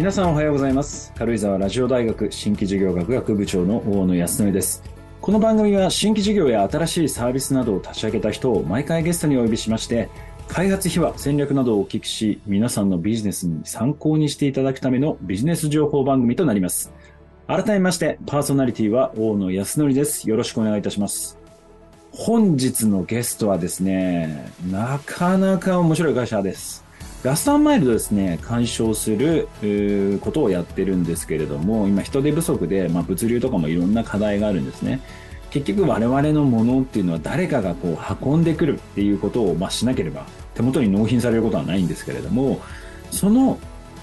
皆さんおはようございます軽井沢ラジオ大学新規事業学学部長の大野康則ですこの番組は新規事業や新しいサービスなどを立ち上げた人を毎回ゲストにお呼びしまして開発秘話、戦略などをお聞きし、皆さんのビジネスに参考にしていただくためのビジネス情報番組となります。改めまして、パーソナリティは大野康則です。よろしくお願いいたします。本日のゲストはですね、なかなか面白い会社です。ラストマイルドですね、解消することをやってるんですけれども、今人手不足で、まあ、物流とかもいろんな課題があるんですね。結局我々のものっていうのは誰かがこう運んでくるっていうことをまあしなければ手元に納品されることはないんですけれども、その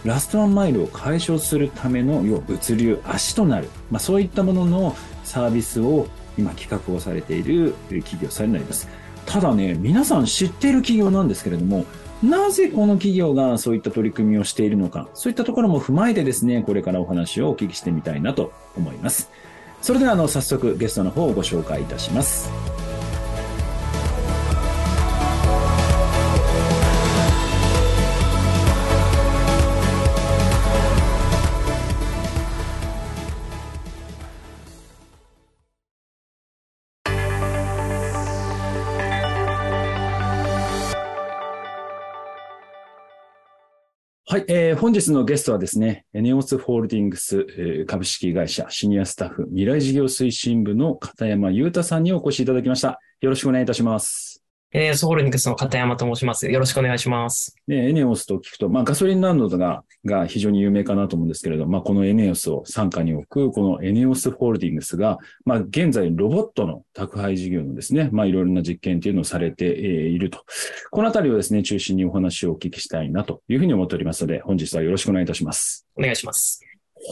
ラストワンマイルを解消するための要は物流、足となる、まあ、そういったもののサービスを今企画をされている企業さんになります。ただね、皆さん知っている企業なんですけれども、なぜこの企業がそういった取り組みをしているのか、そういったところも踏まえてですね、これからお話をお聞きしてみたいなと思います。それではあの早速ゲストの方をご紹介いたします。はい、えー、本日のゲストはですね、ネオスホールディングス、えー、株式会社シニアスタッフ未来事業推進部の片山裕太さんにお越しいただきました。よろしくお願いいたします。えー、ソールニクスの片山と申します。よろしくお願いします。ね、エネオスと聞くと、まあ、ガソリンランドがが非常に有名かなと思うんですけれど、まあ、このエネオスを傘下に置く、このエネオスホールディングスが、まあ、現在ロボットの宅配事業のですね、まあ、いろいろな実験というのをされていると。このあたりをですね、中心にお話をお聞きしたいなというふうに思っておりますので、本日はよろしくお願いいたします。お願いします。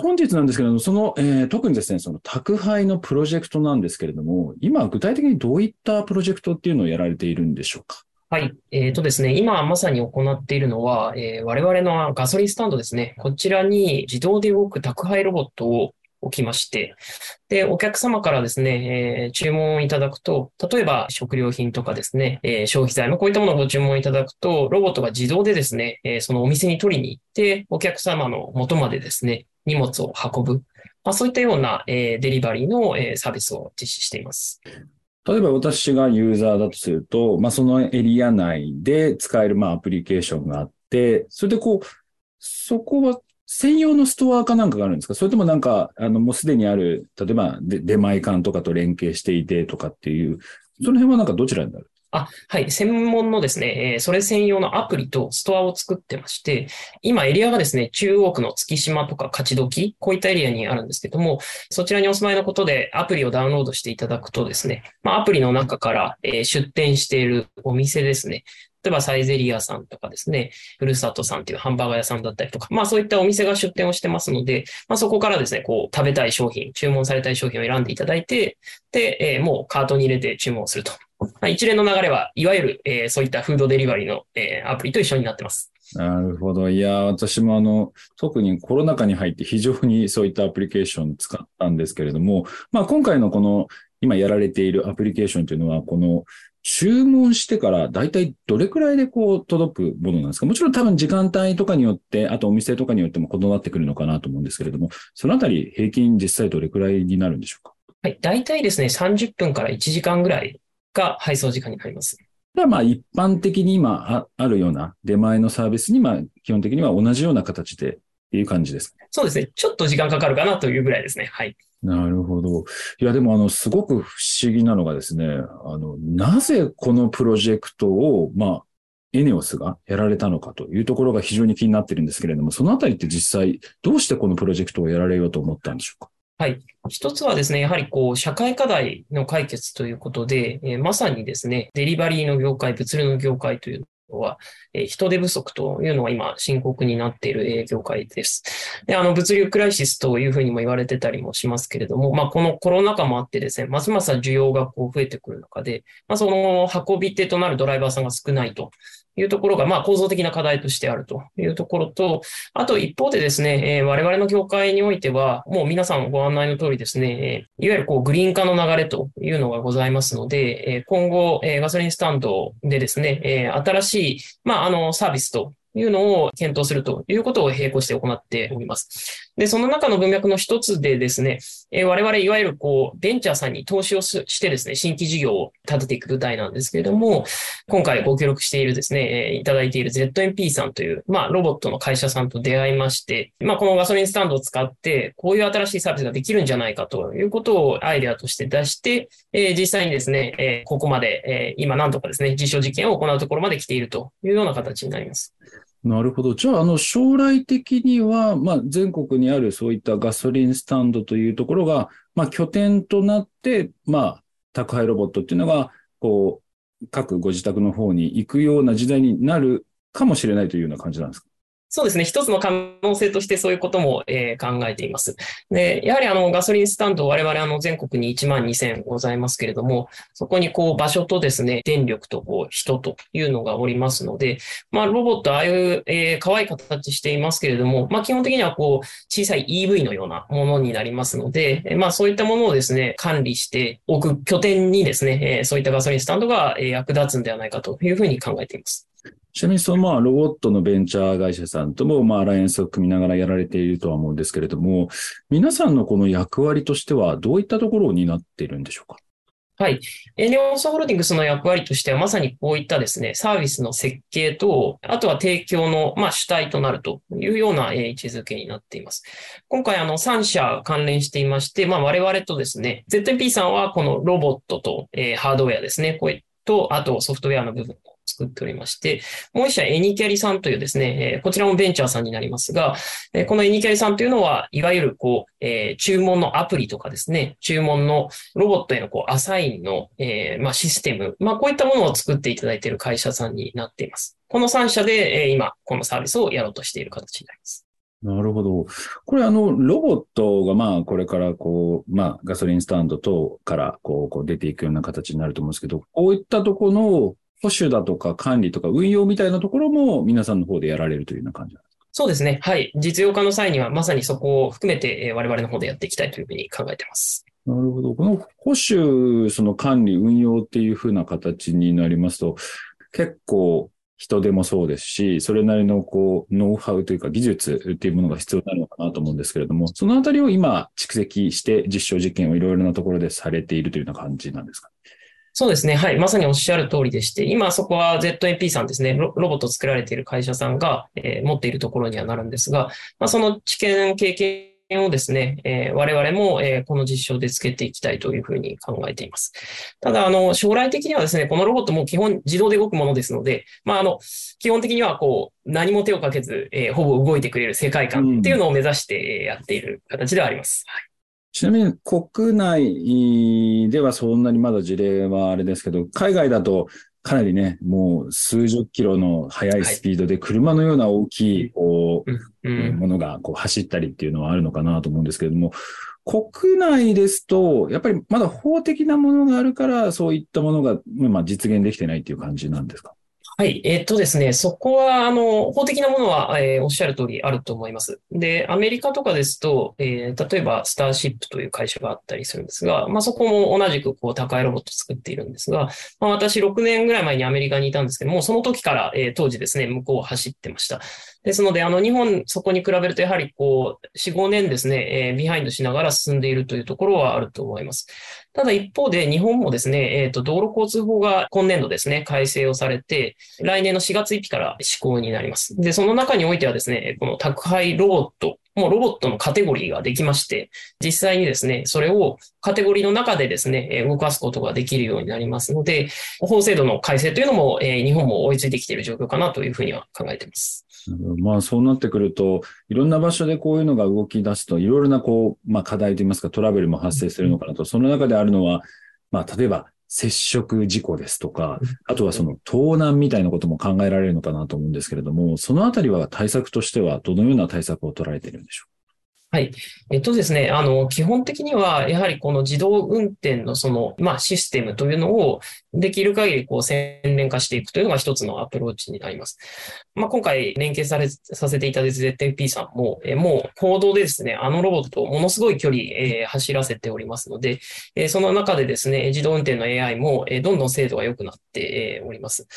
本日なんですけれども、その、えー、特にですね、その宅配のプロジェクトなんですけれども、今具体的にどういったプロジェクトっていうのをやられているんでしょうか？はい。えっ、ー、とですね、今まさに行っているのは、えー、我々のガソリンスタンドですね。こちらに自動で動く宅配ロボットを置きまして、で、お客様からですね、えー、注文をいただくと、例えば食料品とかですね、えー、消費財のこういったものをご注文いただくと、ロボットが自動でですね、えー、そのお店に取りに行って、お客様の元までですね、荷物を運ぶ。まあ、そういったような、えー、デリバリーの、えー、サービスを実施しています。例えば私がユーザーだとすると、まあ、そのエリア内で使えるまあアプリケーションがあって、それでこう、そこは専用のストアかなんかがあるんですか？それともなんか、あの、もうすでにある、例えば出前館とかと連携していてとかっていう、その辺はなんかどちらになる？あ、はい。専門のですね、え、それ専用のアプリとストアを作ってまして、今エリアがですね、中央区の月島とか勝どき、こういったエリアにあるんですけども、そちらにお住まいのことでアプリをダウンロードしていただくとですね、まあ、アプリの中から、え、出店しているお店ですね、例えばサイゼリアさんとかですね、ふるさとさんっていうハンバーガー屋さんだったりとか、まあそういったお店が出店をしてますので、まあそこからですね、こう食べたい商品、注文されたい商品を選んでいただいて、で、えー、もうカートに入れて注文すると。一連の流れは、いわゆる、えー、そういったフードデリバリーの、えー、アプリと一緒になってます。なるほど。いや、私もあの、特にコロナ禍に入って非常にそういったアプリケーション使ったんですけれども、まあ今回のこの今やられているアプリケーションというのは、この注文してから大体どれくらいでこう届くものなんですか？もちろん多分時間帯とかによって、あとお店とかによっても異なってくるのかなと思うんですけれども、そのあたり平均実際どれくらいになるんでしょうか？はい。大体ですね、30分から1時間ぐらいが配送時間になります。まあ一般的に今あるような出前のサービスに、まあ基本的には同じような形でっていう感じですね。そうですね。ちょっと時間かかるかなというぐらいですね。はい。なるほど。いや、でもあの、すごく不思議なのがですね、あの、なぜこのプロジェクトを、まあ、エネオスがやられたのかというところが非常に気になってるんですけれども、そのあたりって実際、どうしてこのプロジェクトをやられようと思ったんでしょうか？はい。一つはですね、やはりこう、社会課題の解決ということで、えー、まさにですね、デリバリーの業界、物流の業界というのは、えー、人手不足というのが今深刻になっている業界です。で、あの、物流クライシスというふうにも言われてたりもしますけれども、まあ、このコロナ禍もあってですね、ますます需要がこう増えてくる中で、まあ、その運び手となるドライバーさんが少ないというところが、まあ、構造的な課題としてあるというところと、あと一方でですね、えー、我々の業界においては、もう皆さんご案内の通りですね、いわゆるこうグリーン化の流れというのがございますので、え今後、えガソリンスタンドでですね、え新しい、まあ、あの、サービスというのを検討するということを並行して行っております。で、その中の文脈の一つでですね、え我々いわゆるこう、ベンチャーさんに投資をしてですね、新規事業を立てていく舞台なんですけれども、今回ご協力しているですね、えいただいている ZMP さんという、まあ、ロボットの会社さんと出会いまして、まあ、このガソリンスタンドを使って、こういう新しいサービスができるんじゃないかということをアイデアとして出して、え実際にですね、えここまで、え今何とかですね、実証実験を行うところまで来ているというような形になります。なるほど。じゃあ、あの、将来的には、まあ、全国にあるそういったガソリンスタンドというところが、まあ、拠点となって、まあ、宅配ロボットっていうのが、こう、各ご自宅の方に行くような時代になるかもしれないというような感じなんですか？そうですね。一つの可能性としてそういうことも、えー、考えています。で、やはりあのガソリンスタンド、我々あの全国に1万2000ございますけれども、そこにこう場所とですね、電力とこう人というのがおりますので、まあロボットああいう、えー、可愛い形していますけれども、まあ基本的にはこう小さい EV のようなものになりますので、え、まあそういったものをですね、管理しておく拠点にですね、えー、そういったガソリンスタンドが役立つんではないかというふうに考えています。ちなみにそのまあロボットのベンチャー会社さんともまあアライアンスを組みながらやられているとは思うんですけれども、皆さんのこの役割としてはどういったところを担っているんでしょうか？はい。エネオンソホールディングスの役割としてはまさにこういったですね、サービスの設計と、あとは提供の、まあ、主体となるというような位置づけになっています。今回あの3社関連していまして、まあ、我々とですね、ZMP さんはこのロボットと、えー、ハードウェアですね、こういと、あとソフトウェアの部分作っておりまして、もう一社エニキャリさんというですね、えこちらもベンチャーさんになりますが、えこのエニキャリさんというのは、いわゆるこう、え注文のアプリとかですね、注文のロボットへのこうアサインの、えま、システム、まあ、こういったものを作っていただいている会社さんになっています。この3社で、え今、このサービスをやろうとしている形になります。なるほど。これあの、ロボットがまあ、これからこう、まあ、ガソリンスタンド等からこう、こう出ていくような形になると思うんですけど、こういったところの保守だとか管理とか運用みたいなところも皆さんの方でやられるというような感じなんですか？そうですね。はい。実用化の際にはまさにそこを含めて我々の方でやっていきたいというふうに考えています。なるほど。この保守、その管理、運用っていうふうな形になりますと、結構人手もそうですし、それなりのこう、ノウハウというか技術っていうものが必要になるのかなと思うんですけれども、そのあたりを今蓄積して実証実験をいろいろなところでされているというような感じなんですか？そうですね。はい。まさにおっしゃる通りでして、今そこは ZMP さんですね、ロボットを作られている会社さんが、えー、持っているところにはなるんですが、まあ、その知見、経験をですね、えー、我々も、えー、この実証でつけていきたいというふうに考えています。ただ、あの、将来的にはですね、このロボットも基本自動で動くものですので、まあ、あの、基本的にはこう、何も手をかけず、えー、ほぼ動いてくれる世界観っていうのを目指してやっている形ではあります。はいちなみに国内ではそんなにまだ事例はあれですけど、海外だとかなりね、もう数十キロの速いスピードで車のような大きい、こう、ものがこう走ったりっていうのはあるのかなと思うんですけれども、国内ですと、やっぱりまだ法的なものがあるから、そういったものが、まあ、実現できてないっていう感じなんですか？はい。えっとですね、そこは、あの、法的なものは、えー、おっしゃる通りあると思います。で、アメリカとかですと、えー、例えば、スターシップという会社があったりするんですが、まあ、そこも同じく、こう、高いロボットを作っているんですが、まあ、私、6年ぐらい前にアメリカにいたんですけども、その時から、えー、当時ですね、向こうを走ってました。ですので、あの、日本、そこに比べると、やはり、こう、4、5年ですね、えー、ビハインドしながら進んでいるというところはあると思います。ただ一方で日本もですね、えっ、ー、と、道路交通法が今年度ですね、改正をされて、来年の4月1日から施行になります。で、その中においてはですね、この宅配ロボット、もうロボットのカテゴリーができまして、実際にですね、それをカテゴリーの中でですね、動かすことができるようになりますので、法制度の改正というのも、えー、日本も追いついてきている状況かなというふうには考えています。まあそうなってくると、いろんな場所でこういうのが動き出すと、いろいろなこう、まあ課題といいますかトラブルも発生するのかなと、その中であるのは、まあ例えば接触事故ですとか、あとはその盗難みたいなことも考えられるのかなと思うんですけれども、そのあたりは対策としてはどのような対策を取られているんでしょうはい。えっとですね、あの、基本的には、やはりこの自動運転のその、まあ、システムというのを、できる限りこう洗練化していくというのが一つのアプローチになります。まあ、今回連携され、させていただいた ZMP さんも、えもう行動でですね、あのロボットをものすごい距離、えー、走らせておりますので、えー、その中でですね、自動運転の AI も、えー、どんどん精度が良くなって、え、おります。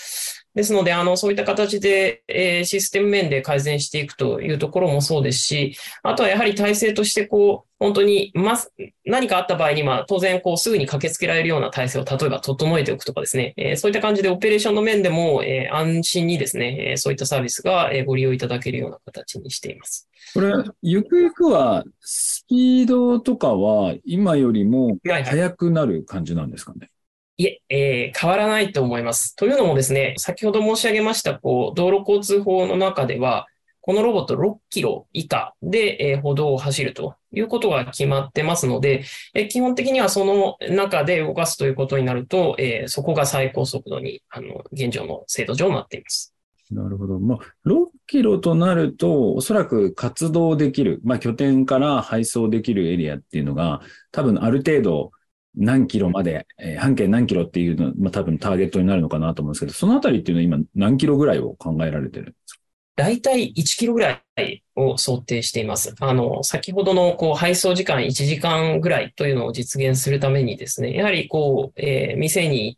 ですので、あの、そういった形で、えー、システム面で改善していくというところもそうですし、あとはやはり体制としてこう、本当に、ま、何かあった場合に、まあ、当然、こう、すぐに駆けつけられるような体制を、例えば整えておくとかですね、えー、そういった感じでオペレーションの面でも、えー、安心にですね、えー、そういったサービスが、えー、ご利用いただけるような形にしています。これ、ゆくゆくは、スピードとかは、今よりも速くなる感じなんですかね、はいはいいえ、えー、変わらないと思います。というのもですね、先ほど申し上げました、こう、道路交通法の中では、このロボット6キロ以下で、えー、歩道を走るということが決まってますので、えー、基本的にはその中で動かすということになると、えー、そこが最高速度に、あの、現状の制度上なっています。なるほど。まあ、6キロとなると、おそらく活動できる、まあ、拠点から配送できるエリアっていうのが、多分ある程度何キロまで、えー、半径何キロっていうの、まあ、多分ターゲットになるのかなと思うんですけど、そのあたりっていうのは今何キロぐらいを考えられてるんですか？大体1キロぐらいを想定しています。あの、先ほどのこう配送時間1時間ぐらいというのを実現するためにですね、やはりこう、えー、店に行、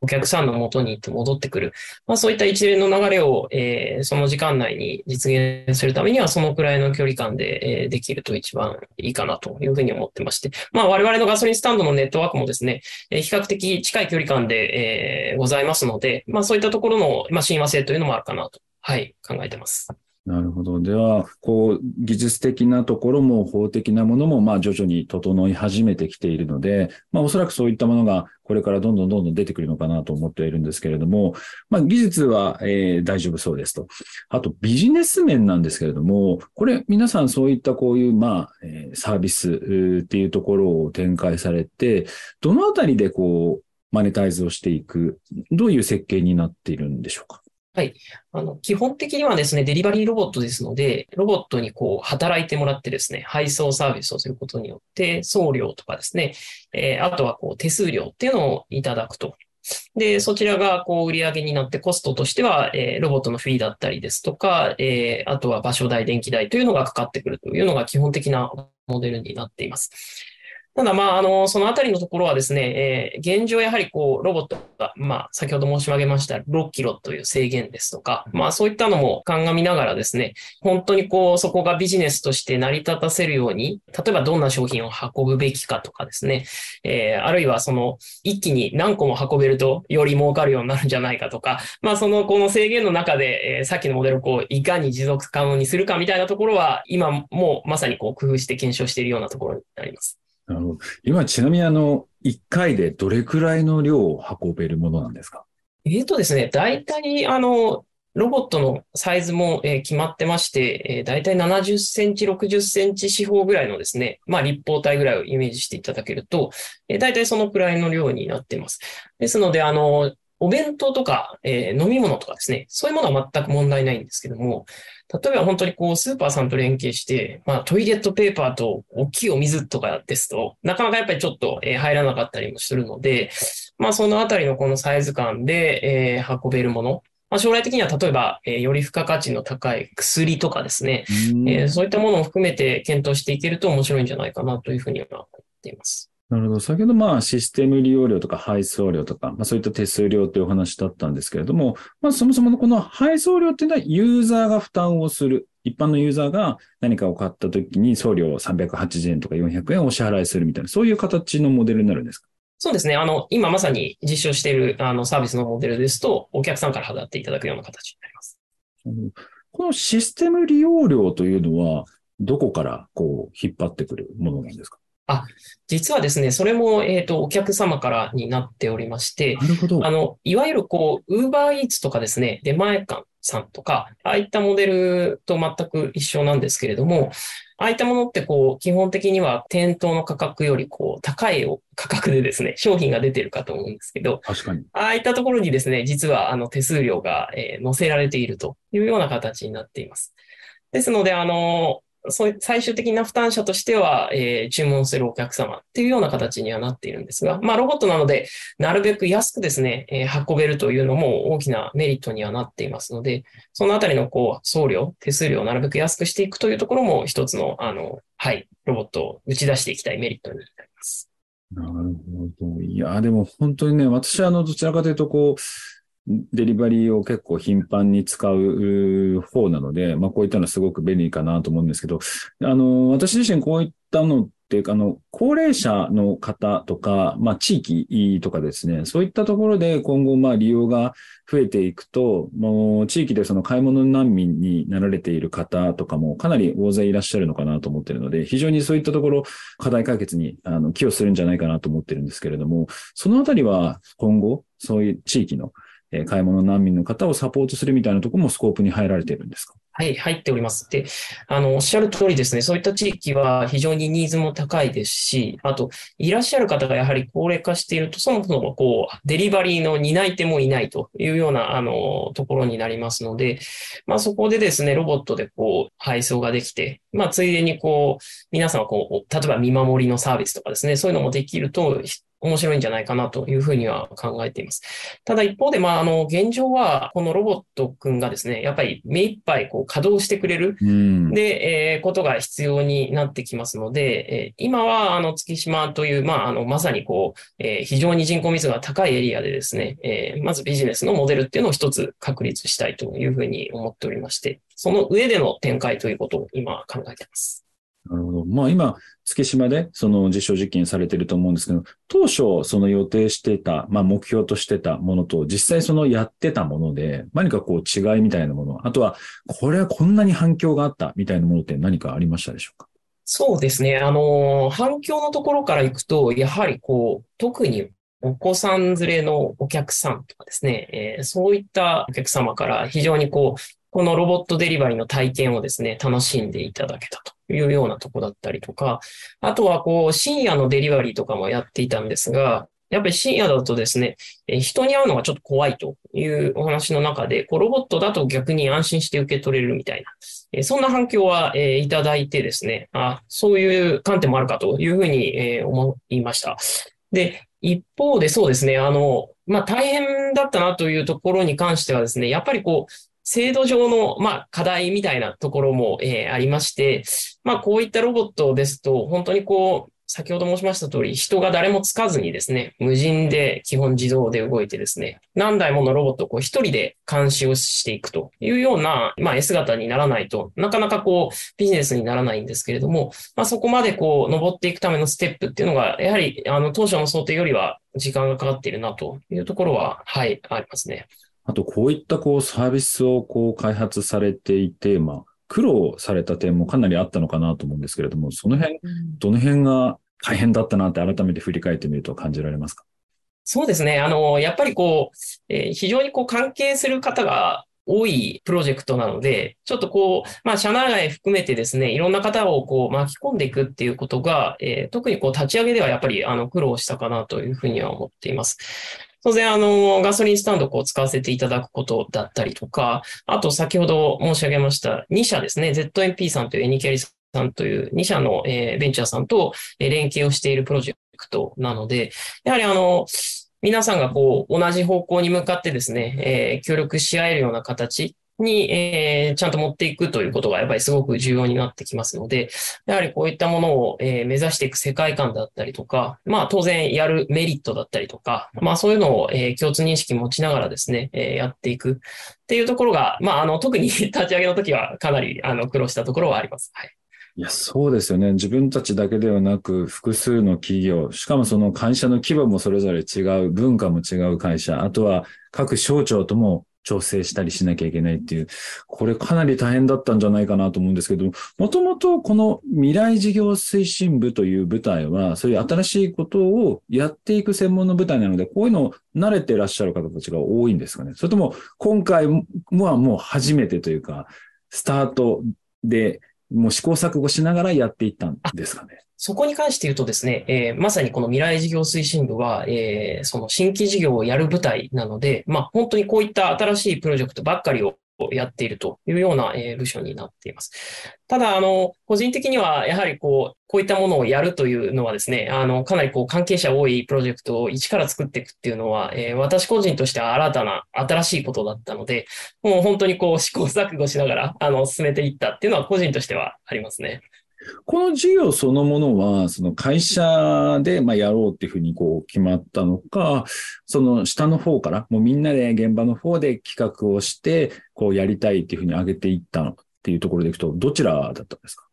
お客さんの元に行って戻ってくる。まあそういった一連の流れを、えー、その時間内に実現するためには、そのくらいの距離感で、えー、できると一番いいかなというふうに思ってまして。まあ我々のガソリンスタンドのネットワークもですね、えー、比較的近い距離感で、えー、ございますので、まあそういったところの、まあ親和性というのもあるかなと、はい、考えてます。なるほど。では、こう、技術的なところも法的なものも、まあ、徐々に整い始めてきているので、まあ、おそらくそういったものが、これからどんどんどんどん出てくるのかなと思っているんですけれども、まあ、技術は、えー、大丈夫そうですと。あと、ビジネス面なんですけれども、これ、皆さんそういったこういう、まあ、え、サービスっていうところを展開されて、どのあたりでこう、マネタイズをしていく、どういう設計になっているんでしょうか？はい。あの、基本的にはですね、デリバリーロボットですので、ロボットにこう、働いてもらってですね、配送サービスをすることによって、送料とかですね、えー、あとはこう、手数料っていうのをいただくと。で、そちらがこう売り上げになってコストとしては、えー、ロボットのフィーだったりですとか、えー、あとは場所代、電気代というのがかかってくるというのが基本的なモデルになっています。ただ、まあ、あの、そのあたりのところはですね、えー、現状やはりこう、ロボットが、まあ、先ほど申し上げました6キロという制限ですとか、まあ、そういったのも鑑みながらですね、本当にこう、そこがビジネスとして成り立たせるように、例えばどんな商品を運ぶべきかとかですね、えー、あるいはその、一気に何個も運べるとより儲かるようになるんじゃないかとか、まあ、その、この制限の中で、えー、さっきのモデルをこう、いかに持続可能にするかみたいなところは、今もまさにこう、工夫して検証しているようなところになります。あの。今、ちなみにあの、1回でどれくらいの量を運べるものなんですか？えっ、とですね、大体、あの、ロボットのサイズも、えー、決まってまして、えー、大体70センチ、60センチ四方ぐらいのですね、まあ立方体ぐらいをイメージしていただけると、えー、大体そのくらいの量になっています。ですので、あの、お弁当とか、えー、飲み物とかですね、そういうものは全く問題ないんですけども、例えば本当にこう、スーパーさんと連携して、まあ、トイレットペーパーと大きいお水とかですと、なかなかやっぱりちょっと、えー、入らなかったりもするので、まあ、そのあたりのこのサイズ感で、えー、運べるもの、まあ、将来的には例えば、えー、より付加価値の高い薬とかですね、えー、そういったものを含めて検討していけると面白いんじゃないかなというふうには思っています。なるほど。先ほどまあシステム利用料とか配送料とか、まあそういった手数料というお話だったんですけれども、まあそもそものこの配送料っていうのはユーザーが負担をする。一般のユーザーが何かを買った時に送料380円とか400円をお支払いするみたいな、そういう形のモデルになるんですか？そうですね。あの、今まさに実証しているあのサービスのモデルですと、お客さんから払っていただくような形になります。このシステム利用料というのは、どこからこう引っ張ってくるものなんですか？あ、実はですね、それも、えっ、ー、と、お客様からになっておりまして、なるほど。あの、いわゆるこう、ウーバーイーツとかですね、出前館さんとか、ああいったモデルと全く一緒なんですけれども、ああいったものってこう、基本的には店頭の価格よりこう、高い価格でですね、商品が出てるかと思うんですけど、確かに。ああいったところにですね、実はあの手数料が、えー、載せられているというような形になっています。ですので、あの、最終的な負担者としては、えー、注文するお客様っていうような形にはなっているんですが、まあ、ロボットなので、なるべく安くですね、えー、運べるというのも大きなメリットにはなっていますので、そのあたりの、こう、送料、手数料をなるべく安くしていくというところも一つの、あの、はい、ロボットを打ち出していきたいメリットになります。なるほど。いや、でも本当にね、私はあの、どちらかというと、こう、デリバリーを結構頻繁に使う方なので、まあこういったのはすごく便利かなと思うんですけど、あの、私自身こういったのって、あの、高齢者の方とか、まあ地域とかですね、そういったところで今後まあ利用が増えていくと、もう地域でその買い物難民になられている方とかもかなり大勢いらっしゃるのかなと思ってるので、非常にそういったところ課題解決にあの寄与するんじゃないかなと思ってるんですけれども、そのあたりは今後、そういう地域のえ買い物難民の方をサポートするみたいなところもスコープに入られているんですか？はい、入っております。で、あの、おっしゃる通りですね、そういった地域は非常にニーズも高いですし、あと、いらっしゃる方がやはり高齢化していると、そもそもこう、デリバリーの担い手もいないというような、あの、ところになりますので、まあそこでですね、ロボットでこう、配送ができて、まあついでにこう、皆さんはこう、例えば見守りのサービスとかですね、そういうのもできると、面白いんじゃないかなというふうには考えています。ただ一方で、まあ、あの、現状は、このロボットくんがですね、やっぱり目いっぱいこう稼働してくれる、で、えー、ことが必要になってきますので、えー、今は、あの、月島という、まあ、あの、まさにこう、えー、非常に人口密度が高いエリアでですね、えー、まずビジネスのモデルっていうのを一つ確立したいというふうに思っておりまして、その上での展開ということを今考えています。なるほど。まあ今、月島でその実証実験されてると思うんですけど、当初その予定してた、まあ目標としてたものと実際そのやってたもので、何かこう違いみたいなもの、あとはこれはこんなに反響があったみたいなものって何かありましたでしょうか？そうですね。あの、反響のところからいくと、やはりこう、特にお子さん連れのお客さんとかですね、えー、そういったお客様から非常にこう、このロボットデリバリーの体験をですね、楽しんでいただけたというようなとこだったりとか、あとはこう、深夜のデリバリーとかもやっていたんですが、やっぱり深夜だとですね、人に会うのがちょっと怖いというお話の中で、こうロボットだと逆に安心して受け取れるみたいな、そんな反響は、いただいてですね、あ、そういう観点もあるかというふうに、思いました。で、一方でそうですね、あの、まあ、大変だったなというところに関してはですね、やっぱりこう、制度上の、まあ、課題みたいなところも、えー、ありまして、まあ、こういったロボットですと、本当にこう、先ほど申しました通り、人が誰もつかずにですね、無人で基本自動で動いてですね、何台ものロボットをこう一人で監視をしていくというような、まあ、S 型にならないとなかなかこうビジネスにならないんですけれども、まあ、そこまでこう登っていくためのステップっていうのが、やはりあの当初の想定よりは時間がかかっているなというところは、はい、ありますね。あと、こういったこうサービスをこう開発されていて、まあ、苦労された点もかなりあったのかなと思うんですけれども、その辺、どの辺が大変だったなって改めて振り返ってみると感じられますか？そうですね。あの、やっぱりこう、えー、非常にこう関係する方が多いプロジェクトなので、ちょっとこう、まあ、社内外含めてですね、いろんな方をこう巻き込んでいくっていうことが、えー、特にこう立ち上げではやっぱりあの苦労したかなというふうには思っています。当然、あの、ガソリンスタンドを使わせていただくことだったりとか、あと先ほど申し上げました2社ですね、ZMP さんというエニキャリさんという2社の、えベンチャーさんと連携をしているプロジェクトなので、やはりあの、皆さんがこう、同じ方向に向かってですね、えー、協力し合えるような形に、えー、ちゃんと持っていくということがやっぱりすごく重要になってきますので、やはりこういったものを、えー、目指していく世界観だったりとか、まあ当然やるメリットだったりとか、まあそういうのを、えー、共通認識持ちながらですね、えー、やっていくっていうところが、まああの特に 立ち上げの時はかなりあの苦労したところはあります。はい。いや、そうですよね。自分たちだけではなく、複数の企業、しかもその会社の規模もそれぞれ違う、文化も違う会社、あとは各省庁とも調整したりしなきゃいけないっていう、これかなり大変だったんじゃないかなと思うんですけど、もともとこの未来事業推進部という部隊は、そういう新しいことをやっていく専門の部隊なので、こういうのを慣れてらっしゃる方たちが多いんですかね。それとも今回はもう初めてというか、スタートでもう試行錯誤しながらやっていったんですかね。そこに関して言うとですね、えー、まさにこの未来事業推進部は、えー、その新規事業をやる部隊なので、まあ本当にこういった新しいプロジェクトばっかりをやっているというような、え部署になっています。ただ、あの、個人的には、やはりこう、こういったものをやるというのはですね、あの、かなりこう、関係者多いプロジェクトを一から作っていくっていうのは、えー、私個人としては新たな、新しいことだったので、もう本当にこう、試行錯誤しながら、あの、進めていったっていうのは個人としてはありますね。この事業そのものは、その会社でまやろうっていうふうにこう決まったのか、その下の方から、もうみんなで現場の方で企画をして、こうやりたいっていうふうに上げていったっていうところでいくと、どちらだったんですか？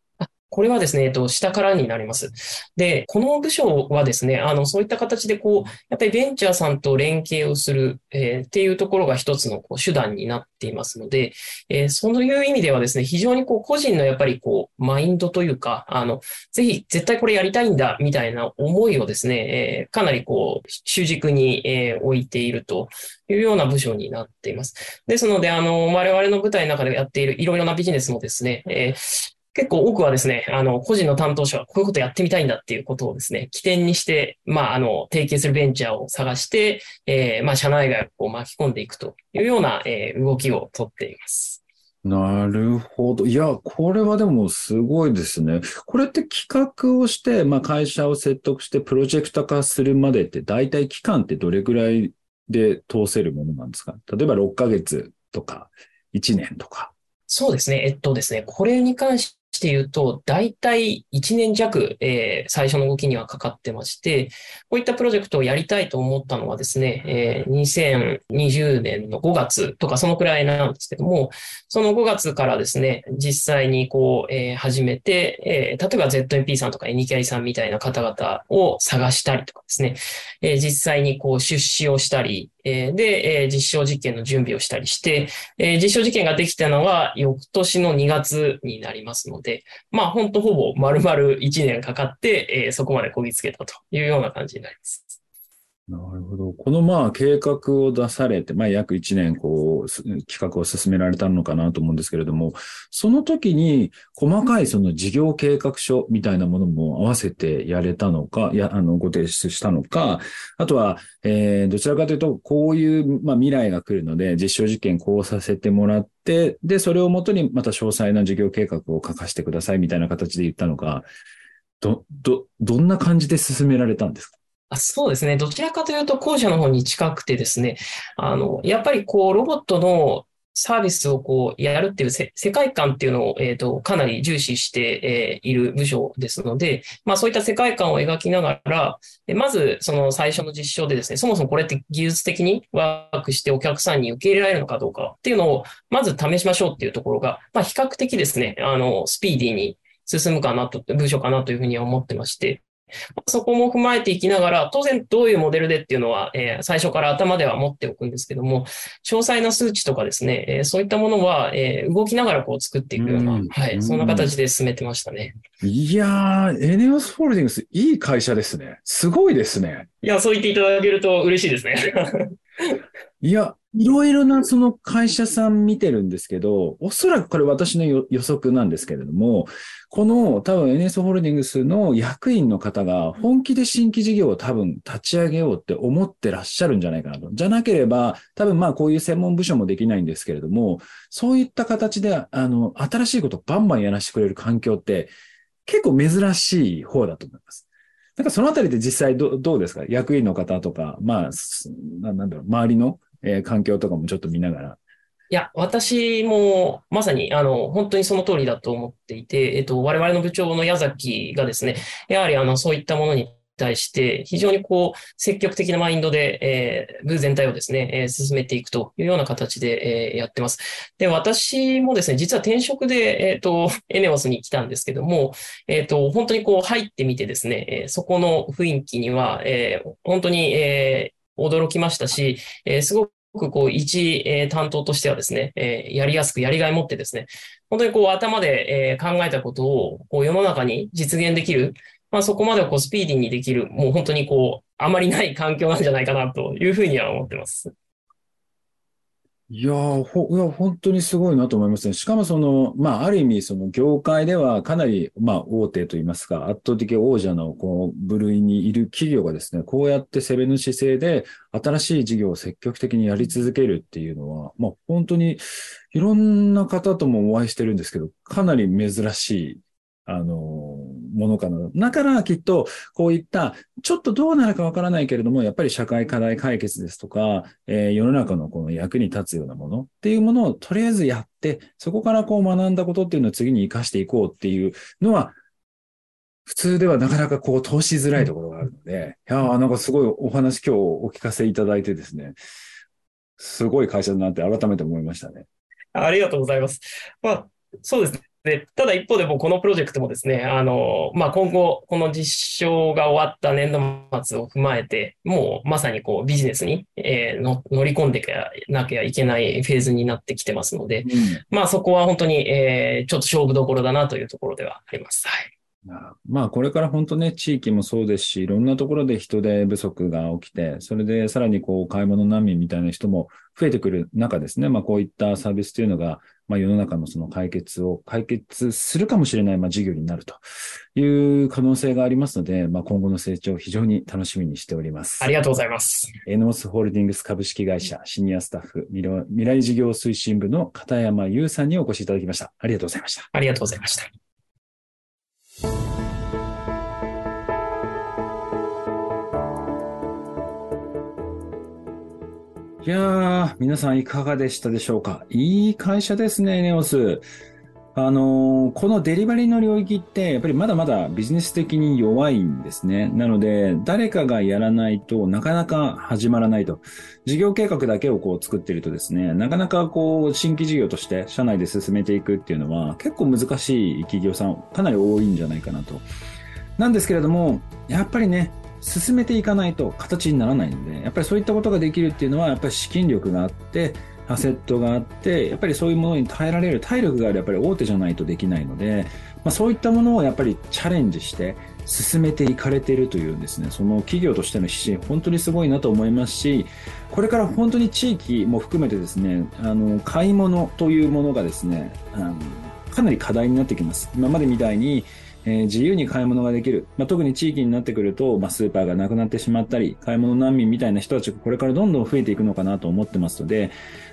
これはですね、えっと、下からになります。で、この部署はですね、あの、そういった形で、こう、やっぱりベンチャーさんと連携をする、えー、っていうところが一つのこう手段になっていますので、えー、そういう意味ではですね、非常にこう、個人のやっぱりこう、マインドというか、あの、ぜひ絶対これやりたいんだ、みたいな思いをですね、えー、かなりこう、主軸に、え、置いているというような部署になっています。ですので、あの、我々の舞台の中でやっているいろいろなビジネスもですね、えー結構多くはですね、あの、個人の担当者はこういうことやってみたいんだっていうことをですね、起点にして、まあ、あの、提携するベンチャーを探して、えー、まあ、社内外を巻き込んでいくというような、えー、動きをとっています。なるほど。いや、これはでもすごいですね。これって企画をして、まあ、会社を説得してプロジェクト化するまでって、大体期間ってどれぐらいで通せるものなんですか？例えば6ヶ月とか1年とか。そうですね。えっとですね、これに関しして言うと、大体1年弱、えー、最初の動きにはかかってまして、こういったプロジェクトをやりたいと思ったのはですね、えー、2020年の5月とかそのくらいなんですけども、その5月からですね、実際にこう、えー、始めて、えー、例えば ZMP さんとか NKI さんみたいな方々を探したりとかですね、えー、実際にこう出資をしたり、で、実証実験の準備をしたりして、実証実験ができたのは翌年の2月になりますので、まあ本当ほぼ丸々1年かかって、そこまでこぎつけたというような感じになります。なるほど。このまあ計画を出されて、まあ約1年こう企画を進められたのかなと思うんですけれども、その時に細かいその事業計画書みたいなものも合わせてやれたのか、や、あの、ご提出したのか、あとは、えー、どちらかというと、こういう、まあ未来が来るので、実証実験こうさせてもらって、で、それをもとにまた詳細な事業計画を書かせてくださいみたいな形で言ったのか、ど、ど、どんな感じで進められたんですか？あそうですね。どちらかというと、後者の方に近くてですね、あの、やっぱりこう、ロボットのサービスをこう、やるっていう世界観っていうのを、えっ、ー、と、かなり重視して、えー、いる部署ですので、まあそういった世界観を描きながら、まずその最初の実証でですね、そもそもこれって技術的にワークしてお客さんに受け入れられるのかどうかっていうのを、まず試しましょうっていうところが、まあ比較的ですね、あの、スピーディーに進むかなと、部署かなというふうに思ってまして、そこも踏まえていきながら、当然どういうモデルでっていうのは、えー、最初から頭では持っておくんですけども、詳細な数値とかですね、えー、そういったものは、えー、動きながらこう作っていくような、うん、はい、そんな形で進めてましたね。いやー、エネオスホールディングス、いい会社ですね。すごいですね。いや、そう言っていただけると嬉しいですね。いや、いろいろなその会社さん見てるんですけど、おそらくこれ私の予測なんですけれども、この多分 NS ホールディングスの役員の方が本気で新規事業を多分立ち上げようって思ってらっしゃるんじゃないかなと。じゃなければ、多分まあこういう専門部署もできないんですけれども、そういった形で、あの、新しいことをバンバンやらせてくれる環境って結構珍しい方だと思います。なんかそのあたりで実際どどうですか？役員の方とか、まあ、なんだろう、周りのえー、環境とかもちょっと見ながら。いや、私もまさに、あの、本当にその通りだと思っていて、えっと、我々の部長の矢崎がですね、やはりあの、そういったものに対して、非常にこう、積極的なマインドで、えー、部全体をですね、えー、進めていくというような形で、えー、やってます。で、私もですね、実は転職で、えっ、ー、と、エネオスに来たんですけども、えっ、ー、と、本当にこう、入ってみてですね、えー、そこの雰囲気には、えー、本当に、えー、驚きましたし、えー、すごくくこう一、えー、担当としてはですね、えー、やりやすくやりがい持ってですね、本当にこう頭で、えー、考えたことをこう世の中に実現できる、まあそこまでこうスピーディーにできる、もう本当にこう、あまりない環境なんじゃないかなというふうには思ってます。いやほ、いや、本当にすごいなと思いますね。しかもその、まあ、ある意味、その業界ではかなり、まあ、大手といいますか、圧倒的王者のこう部類にいる企業がですね、こうやって攻めの姿勢で新しい事業を積極的にやり続けるっていうのは、まあ、本当にいろんな方ともお会いしてるんですけど、かなり珍しいあの、ものかな。だからきっと、こういった、ちょっとどうなるかわからないけれども、やっぱり社会課題解決ですとか、えー、世の中のこの役に立つようなものっていうものをとりあえずやって、そこからこう学んだことっていうのを次に活かしていこうっていうのは、普通ではなかなかこう通しづらいところがあるので、いやーなんかすごいお話今日お聞かせいただいてですね、すごい会社だなって改めて思いましたね。ありがとうございます。まあ、そうですね。で、ただ一方でもこのプロジェクトもですね、あの、まあ、今後、この実証が終わった年度末を踏まえて、もうまさにこうビジネスに、えーの乗り込んでいかなきゃいけないフェーズになってきてますので、まあそこは本当に、えーちょっと勝負どころだなというところではあります。はい。まあ、これから本当ね、地域もそうですし、いろんなところで人手不足が起きて、それでさらにこう、買い物難民みたいな人も増えてくる中ですね、まあ、こういったサービスというのが、まあ、世の中のその解決を、解決するかもしれない、まあ、事業になるという可能性がありますので、まあ、今後の成長を非常に楽しみにしております。ありがとうございます。エノースホールディングス株式会社シニアスタッフ未来未来事業推進部の片山優さんにお越しいただきました。ありがとうございました。ありがとうございました。いやー、皆さんいかがでしたでしょうか？いい会社ですね、ネオス。あのーこのデリバリーの領域って、やっぱりまだまだビジネス的に弱いんですね。なので、誰かがやらないとなかなか始まらないと。事業計画だけをこう作ってるとですね、なかなかこう、新規事業として社内で進めていくっていうのは、結構難しい企業さん、かなり多いんじゃないかなと。なんですけれども、やっぱりね、進めていかないと形にならないので、やっぱりそういったことができるっていうのは、やっぱり資金力があって、アセットがあって、やっぱりそういうものに耐えられる体力があるやっぱり大手じゃないとできないので、まあ、そういったものをやっぱりチャレンジして進めていかれているというですね、その企業としての指針、本当にすごいなと思いますし、これから本当に地域も含めてですね、あの、買い物というものがですね、あのかなり課題になってきます。今までみたいに、えー自由に買い物ができる。まあ、特に地域になってくると、まあ、スーパーがなくなってしまったり、買い物難民みたいな人たちがこれからどんどん増えていくのかなと思ってますので、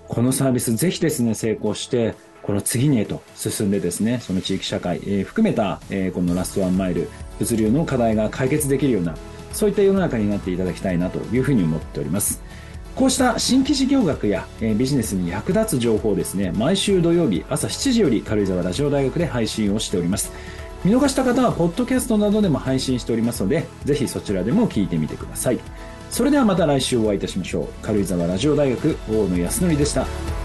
このサービスぜひですね、成功して、この次にへと進んでですね、その地域社会、えー含めた、えーこのラストワンマイル、物流の課題が解決できるような、そういった世の中になっていただきたいなというふうに思っております。こうした新規事業学や、えービジネスに役立つ情報をですね、毎週土曜日朝7時より軽井沢ラジオ大学で配信をしております。見逃した方は、ポッドキャストなどでも配信しておりますので、ぜひそちらでも聞いてみてください。それではまた来週お会いいたしましょう。軽井沢ラジオ大学、大野康則でした。